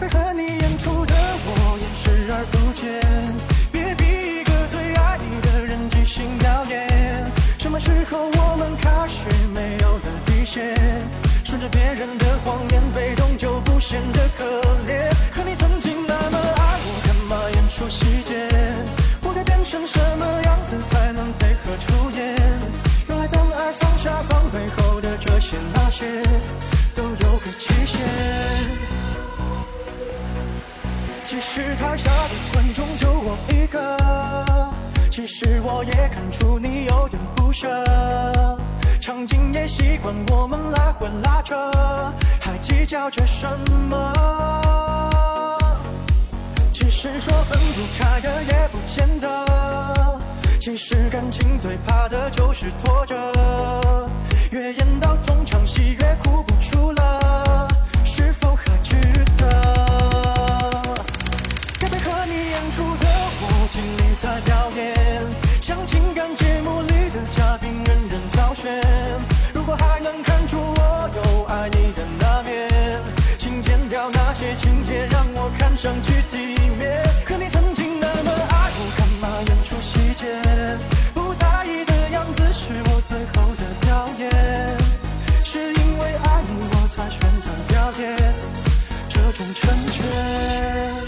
配合你演出的我，演视而不见。别逼一个最爱你的人即兴表演。什么时候我们开始没有了底线？顺着别人的谎言，被动就不显得可怜。其实我也看出你有点不舍，场景也习惯我们来回拉扯，还计较着什么，其实说分不开的也不见得，其实感情最怕的就是拖着，越演到中场戏越哭不出了，是否还值得，该配合你演出的我尽力在表演。如果还能看出我有爱你的那面，请剪掉那些情节，让我看上去体面。可你曾经那么爱我，干嘛演出细节？不在意的样子是我最后的表演。是因为爱你，我才选择表演这种成全。